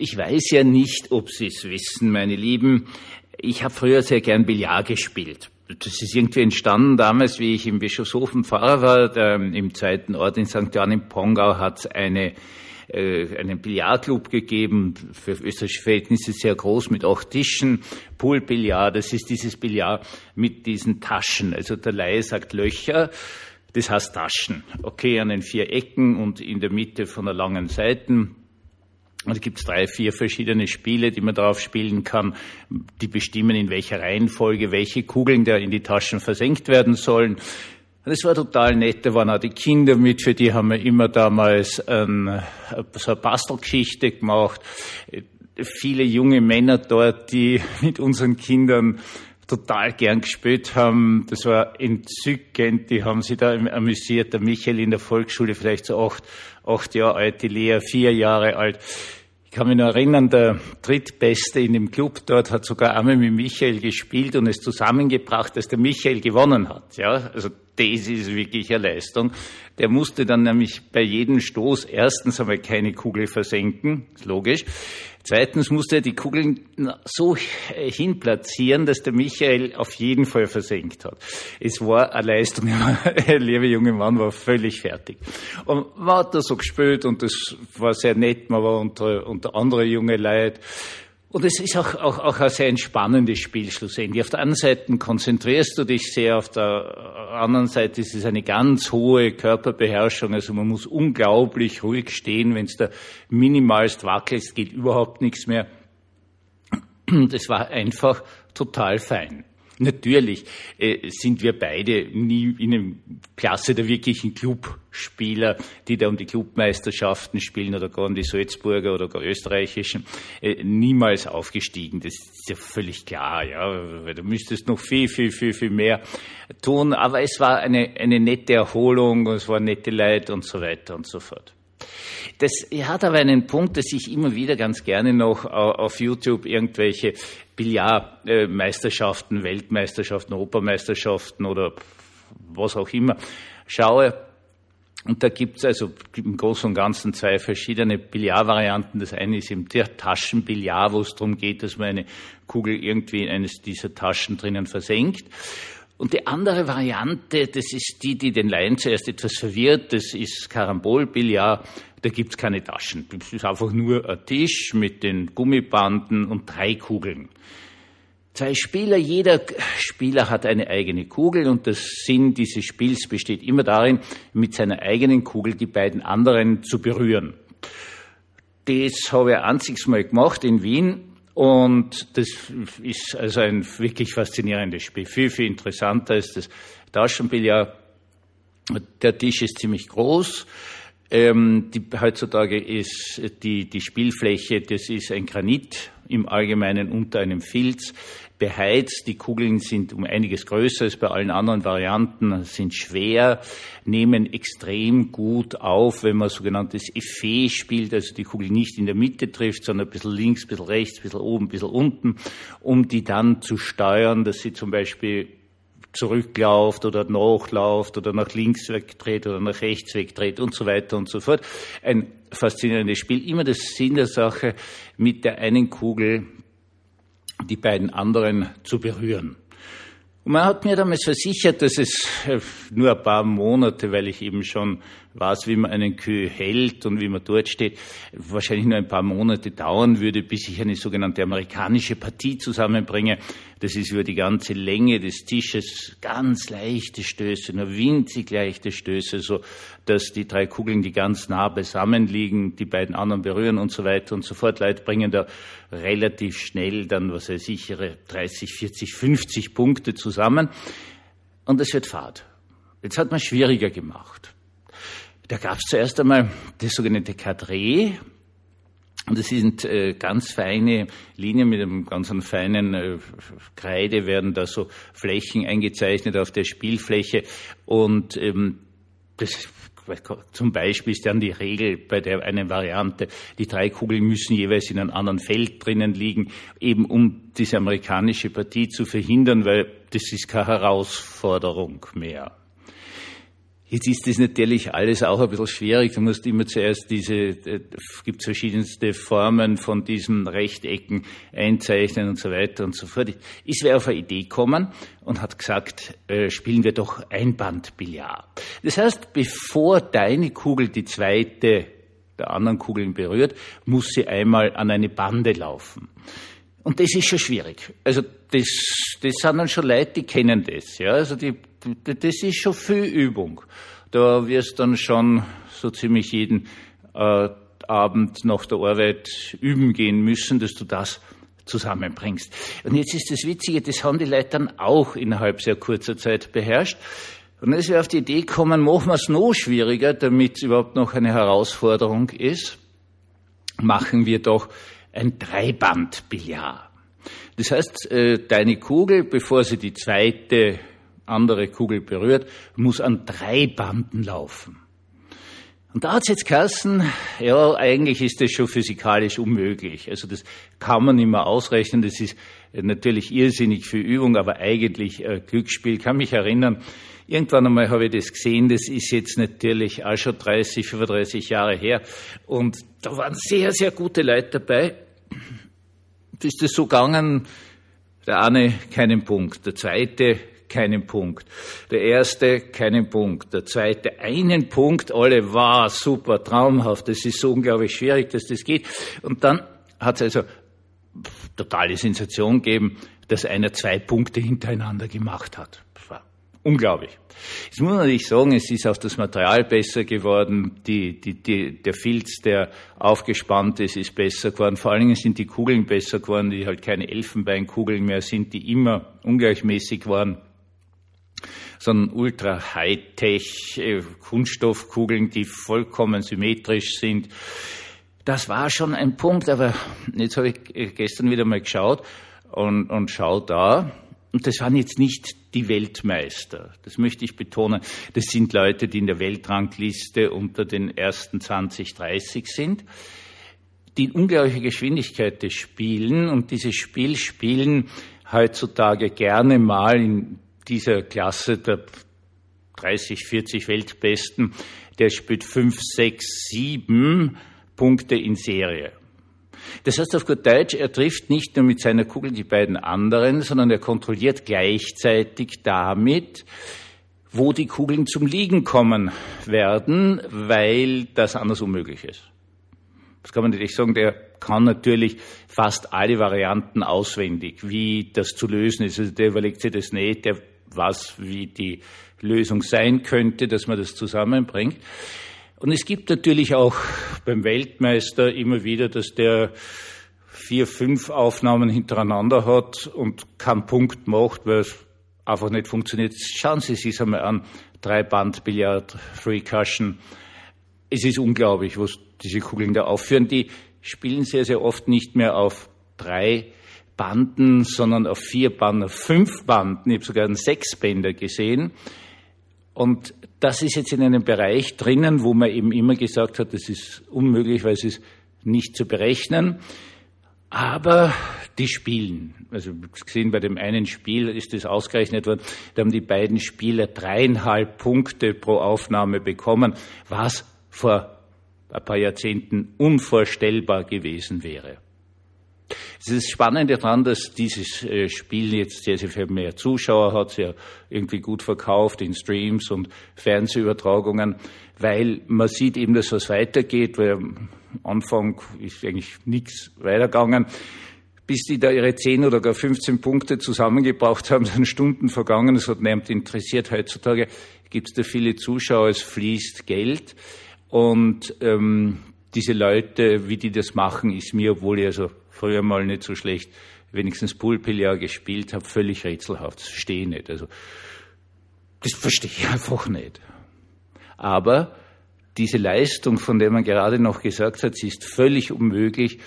Ich weiß ja nicht, ob Sie es wissen, meine Lieben. Ich habe früher sehr gern Billard gespielt. Das ist irgendwie entstanden damals, wie ich im Bischofshofen Pfarrer war, der, im zweiten Ort in St. Johann im Pongau hat es eine äh, einen Billardclub gegeben, für österreichische Verhältnisse sehr groß, mit acht Tischen, Poolbillard, das ist dieses Billard mit diesen Taschen. Also der Laie sagt Löcher, das heißt Taschen. Okay, an den vier Ecken und in der Mitte von der langen Seiten. Und es gibt drei, vier verschiedene Spiele, die man darauf spielen kann, die bestimmen, in welcher Reihenfolge welche Kugeln da in die Taschen versenkt werden sollen. Das war total nett, da waren auch die Kinder mit, für die haben wir immer damals ähm, so eine Bastelgeschichte gemacht. Viele junge Männer dort, die mit unseren Kindern total gern gespielt haben. Das war entzückend. Die haben sich da amüsiert. Der Michael in der Volksschule, vielleicht so acht, acht Jahre alt, die Lea vier Jahre alt. Ich kann mich noch erinnern, der Drittbeste in dem Club dort hat sogar einmal mit Michael gespielt und es zusammengebracht, dass der Michael gewonnen hat. Ja, also das ist wirklich eine Leistung. Der musste dann nämlich bei jedem Stoß erstens einmal keine Kugel versenken, ist logisch. Zweitens musste er die Kugeln so hinplatzieren, dass der Michael auf jeden Fall versenkt hat. Es war eine Leistung. Der liebe junge Mann war völlig fertig. Und man hat da so gespielt und das war sehr nett. Man war unter, unter andere junge Leute. Und es ist auch, auch, auch ein sehr entspannendes Spiel schlussendlich. Auf der einen Seite konzentrierst du dich sehr, auf der anderen Seite ist es eine ganz hohe Körperbeherrschung. Also man muss unglaublich ruhig stehen, wenn es da minimalst wackelt, geht überhaupt nichts mehr. Das war einfach total fein. Natürlich äh, sind wir beide nie in einem Klasse der wirklichen Clubspieler, die da um die Clubmeisterschaften spielen oder gar um die Salzburger oder gar österreichischen, äh, niemals aufgestiegen. Das ist ja völlig klar, ja. Weil du müsstest noch viel, viel, viel, viel mehr tun. Aber es war eine, eine nette Erholung, es war nette Leid und so weiter und so fort. Das hat aber einen Punkt, dass ich immer wieder ganz gerne noch auf YouTube irgendwelche Billardmeisterschaften, Weltmeisterschaften, Europameisterschaften oder was auch immer schaue. Und da gibt es also im Großen und Ganzen zwei verschiedene Billardvarianten. Das eine ist eben der Taschenbillard, wo es darum geht, dass man eine Kugel irgendwie in eines dieser Taschen drinnen versenkt. Und die andere Variante, das ist die, die den Laien zuerst etwas verwirrt, das ist Karambolbillard. Da gibt's keine Taschen. Das ist einfach nur ein Tisch mit den Gummibanden und drei Kugeln. Zwei Spieler, jeder Spieler hat eine eigene Kugel und der Sinn dieses Spiels besteht immer darin, mit seiner eigenen Kugel die beiden anderen zu berühren. Das habe ich ein einziges Mal gemacht in Wien und das ist also ein wirklich faszinierendes Spiel. Viel, viel interessanter ist das Taschenbillard. Der Tisch ist ziemlich groß. Ähm, die, heutzutage ist die, die Spielfläche, das ist ein Granit im Allgemeinen unter einem Filz beheizt. Die Kugeln sind um einiges größer als bei allen anderen Varianten, sind schwer, nehmen extrem gut auf, wenn man sogenanntes Effet spielt, also die Kugel nicht in der Mitte trifft, sondern ein bisschen links, ein bisschen rechts, ein bisschen oben, ein bisschen unten, um die dann zu steuern, dass sie zum Beispiel zurücklauft oder nachlauft oder nach links wegdreht oder nach rechts wegdreht und so weiter und so fort. Ein faszinierendes Spiel. Immer das Sinn der Sache, mit der einen Kugel die beiden anderen zu berühren. Und man hat mir damals versichert, dass es äh, nur ein paar Monate, weil ich eben schon weiß, wie man einen Kühe hält und wie man dort steht, wahrscheinlich nur ein paar Monate dauern würde, bis ich eine sogenannte amerikanische Partie zusammenbringe. Das ist über die ganze Länge des Tisches ganz leichte Stöße, nur winzig leichte Stöße, so dass die drei Kugeln, die ganz nah beisammen liegen, die beiden anderen berühren und so weiter und so fort. Leute bringen da relativ schnell dann, was weiß ich, ihre 30, 40, 50 Punkte zusammen. Und es wird Fahrt. Jetzt hat man schwieriger gemacht. Da gab es zuerst einmal das sogenannte Cadre. Und das sind äh, ganz feine Linien mit einem ganz feinen äh, Kreide, werden da so Flächen eingezeichnet auf der Spielfläche. Und ähm, das zum Beispiel ist dann die Regel bei der einen Variante, die drei Kugeln müssen jeweils in einem anderen Feld drinnen liegen, eben um diese amerikanische Partie zu verhindern, weil das ist keine Herausforderung mehr. Jetzt ist das natürlich alles auch ein bisschen schwierig. Du musst immer zuerst diese, äh, gibt verschiedenste Formen von diesen Rechtecken einzeichnen und so weiter und so fort. Ist wer auf eine Idee gekommen und hat gesagt, äh, spielen wir doch Einbandbillard. Das heißt, bevor deine Kugel die zweite der anderen Kugeln berührt, muss sie einmal an eine Bande laufen. Und das ist schon schwierig. Also das, das sind dann schon Leute, die kennen das. Ja? Also die, das ist schon viel Übung. Da wirst dann schon so ziemlich jeden äh, Abend nach der Arbeit üben gehen müssen, dass du das zusammenbringst. Und jetzt ist das Witzige, das haben die Leute dann auch innerhalb sehr kurzer Zeit beherrscht. Und dann ist wir auf die Idee gekommen, machen wir es noch schwieriger, damit es überhaupt noch eine Herausforderung ist, machen wir doch ein Dreibandbillard. Das heißt, äh, deine Kugel, bevor sie die zweite andere Kugel berührt, muss an drei Banden laufen. Und da hat es jetzt geheißen, ja, eigentlich ist das schon physikalisch unmöglich. Also das kann man mehr ausrechnen. Das ist natürlich irrsinnig viel Übung, aber eigentlich äh, Glücksspiel. Ich kann mich erinnern, irgendwann einmal habe ich das gesehen. Das ist jetzt natürlich auch schon 30, 35 Jahre her. Und da waren sehr, sehr gute Leute dabei. Da ist es so gegangen, der eine keinen Punkt, der zweite keinen Punkt, der erste keinen Punkt, der zweite einen Punkt, alle war super, traumhaft, das ist so unglaublich schwierig, dass das geht. Und dann hat es also totale Sensation gegeben, dass einer zwei Punkte hintereinander gemacht hat. Unglaublich. Jetzt muss man natürlich sagen, es ist auch das Material besser geworden, die, die, die, der Filz, der aufgespannt ist, ist besser geworden. Vor allen Dingen sind die Kugeln besser geworden, die halt keine Elfenbeinkugeln mehr sind, die immer ungleichmäßig waren sondern ultra Hightech äh, die vollkommen symmetrisch sind. Das war schon ein Punkt, aber jetzt habe ich gestern wieder mal geschaut und, und schau da, und das waren jetzt nicht die Weltmeister. Das möchte ich betonen. Das sind Leute, die in der Weltrangliste unter den ersten 20, 30 sind, die unglaubliche Geschwindigkeit des Spielen und dieses Spiel spielen heutzutage gerne mal in dieser Klasse der 30, 40 Weltbesten, der spielt 5, 6, 7 Punkte in Serie. Das heißt auf gut Deutsch, er trifft nicht nur mit seiner Kugel die beiden anderen, sondern er kontrolliert gleichzeitig damit, wo die Kugeln zum Liegen kommen werden, weil das anders unmöglich ist. Das kann man nicht sagen, der kann natürlich fast alle Varianten auswendig, wie das zu lösen ist. Also der überlegt sich das nicht, der weiß, wie die Lösung sein könnte, dass man das zusammenbringt. Und es gibt natürlich auch beim Weltmeister immer wieder, dass der vier, fünf Aufnahmen hintereinander hat und keinen Punkt macht, weil es einfach nicht funktioniert. Schauen Sie sich einmal an. Drei Band Billard, Free Cushion. Es ist unglaublich, was diese Kugeln da aufführen. Die spielen sehr, sehr oft nicht mehr auf drei Banden, sondern auf vier Banden, auf fünf Banden. Ich habe sogar einen Sechsbänder gesehen. Und das ist jetzt in einem Bereich drinnen, wo man eben immer gesagt hat, das ist unmöglich, weil es ist nicht zu berechnen. Aber die spielen. Also gesehen bei dem einen Spiel ist das ausgerechnet worden. Da haben die beiden Spieler dreieinhalb Punkte pro Aufnahme bekommen, was vor ein paar Jahrzehnten unvorstellbar gewesen wäre. Es ist spannend daran, dass dieses äh, Spiel jetzt sehr, sehr viel mehr Zuschauer hat, sehr irgendwie gut verkauft in Streams und Fernsehübertragungen, weil man sieht eben, dass was weitergeht, weil am Anfang ist eigentlich nichts weitergegangen. Bis die da ihre 10 oder gar 15 Punkte zusammengebracht haben, sind Stunden vergangen. Es hat niemand interessiert. Heutzutage gibt es da viele Zuschauer, es fließt Geld. Und ähm, diese Leute, wie die das machen, ist mir, obwohl ich also früher mal nicht so schlecht wenigstens Poolbillard gespielt habe, völlig rätselhaft. Das verstehe ich nicht. Also, das verstehe ich einfach nicht. Aber diese Leistung, von der man gerade noch gesagt hat, sie ist völlig unmöglich,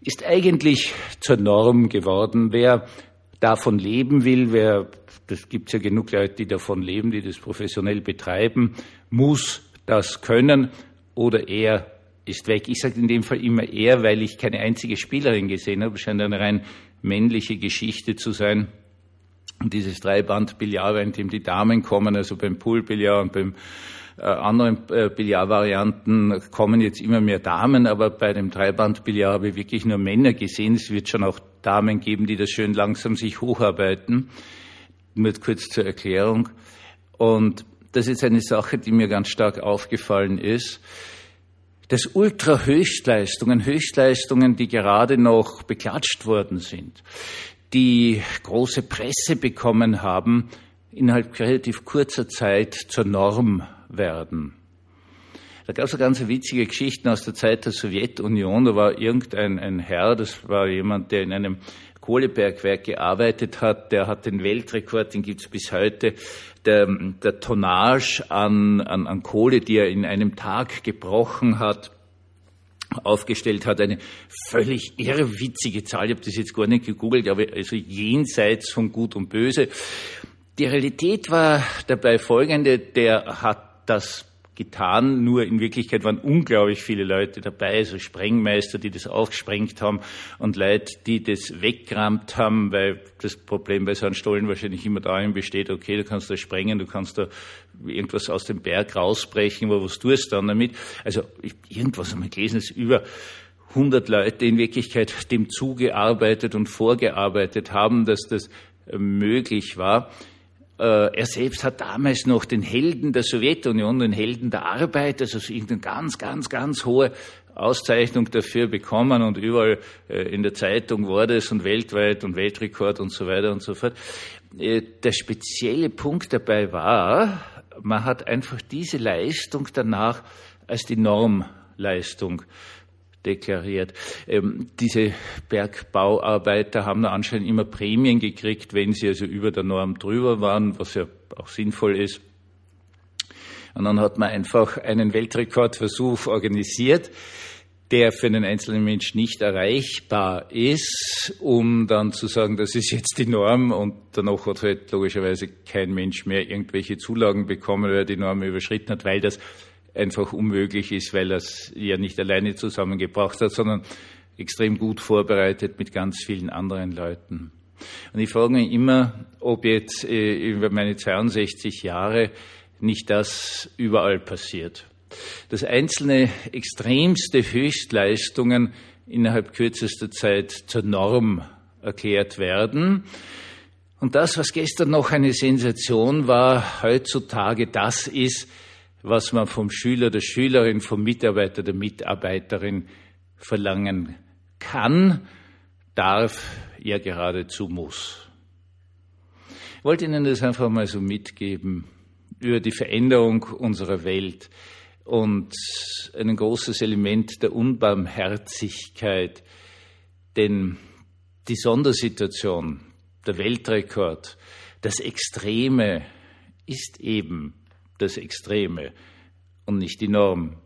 ist eigentlich zur Norm geworden. Wer davon leben will, wer, das gibt's ja genug Leute, die davon leben, die das professionell betreiben, muss das können oder er ist weg. Ich sage in dem Fall immer er, weil ich keine einzige Spielerin gesehen habe. Scheint eine rein männliche Geschichte zu sein. Und dieses Dreiband-Billard, in dem die Damen kommen, also beim Pool-Billard und beim äh, anderen äh, Billardvarianten kommen jetzt immer mehr Damen, aber bei dem Dreiband-Billard habe ich wirklich nur Männer gesehen. Es wird schon auch Damen geben, die das schön langsam sich hocharbeiten. Nur kurz zur Erklärung. Und das ist eine Sache, die mir ganz stark aufgefallen ist dass Ultra-Höchstleistungen, Höchstleistungen, die gerade noch beklatscht worden sind, die große Presse bekommen haben, innerhalb relativ kurzer Zeit zur Norm werden. Da gab es ganz witzige Geschichten aus der Zeit der Sowjetunion. Da war irgendein ein Herr, das war jemand, der in einem Kohlebergwerk gearbeitet hat, der hat den Weltrekord, den gibt's bis heute, der, der Tonnage an, an, an Kohle, die er in einem Tag gebrochen hat, aufgestellt hat, eine völlig irrwitzige Zahl. Ich habe das jetzt gar nicht gegoogelt, aber also jenseits von Gut und Böse. Die Realität war dabei folgende, der hat das getan, nur in Wirklichkeit waren unglaublich viele Leute dabei, also Sprengmeister, die das aufgesprengt haben und Leute, die das weggerammt haben, weil das Problem bei so einem Stollen wahrscheinlich immer darin besteht, okay, du kannst da sprengen, du kannst da irgendwas aus dem Berg rausbrechen, aber was tust du dann damit? Also irgendwas haben wir gelesen, ist über 100 Leute in Wirklichkeit dem zugearbeitet und vorgearbeitet haben, dass das möglich war. Äh, er selbst hat damals noch den Helden der Sowjetunion, den Helden der Arbeit, also irgendeine ganz, ganz, ganz hohe Auszeichnung dafür bekommen und überall äh, in der Zeitung wurde es und weltweit und Weltrekord und so weiter und so fort. Äh, der spezielle Punkt dabei war, man hat einfach diese Leistung danach als die Normleistung deklariert. Ähm, diese Bergbauarbeiter haben anscheinend immer Prämien gekriegt, wenn sie also über der Norm drüber waren, was ja auch sinnvoll ist. Und dann hat man einfach einen Weltrekordversuch organisiert, der für einen einzelnen Mensch nicht erreichbar ist, um dann zu sagen, das ist jetzt die Norm und danach hat halt logischerweise kein Mensch mehr irgendwelche Zulagen bekommen, weil er die Norm überschritten hat, weil das einfach unmöglich ist, weil er es ja nicht alleine zusammengebracht hat, sondern extrem gut vorbereitet mit ganz vielen anderen Leuten. Und ich frage mich immer, ob jetzt äh, über meine 62 Jahre nicht das überall passiert. Dass einzelne extremste Höchstleistungen innerhalb kürzester Zeit zur Norm erklärt werden. Und das, was gestern noch eine Sensation war, heutzutage das ist, was man vom Schüler, der Schülerin, vom Mitarbeiter, der Mitarbeiterin verlangen kann, darf, ja geradezu muss. Ich wollte Ihnen das einfach mal so mitgeben über die Veränderung unserer Welt und ein großes Element der Unbarmherzigkeit, denn die Sondersituation, der Weltrekord, das Extreme ist eben das Extreme und nicht die Norm.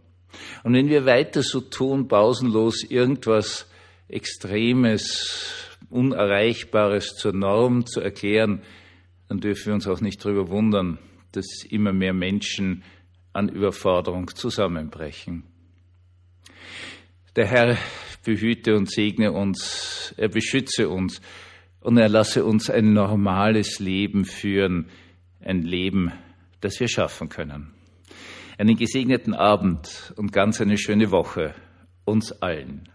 Und wenn wir weiter so tun, pausenlos irgendwas Extremes, Unerreichbares zur Norm zu erklären, dann dürfen wir uns auch nicht darüber wundern, dass immer mehr Menschen an Überforderung zusammenbrechen. Der Herr behüte und segne uns, er beschütze uns und er lasse uns ein normales Leben führen, ein Leben das wir schaffen können. Einen gesegneten Abend und ganz eine schöne Woche uns allen.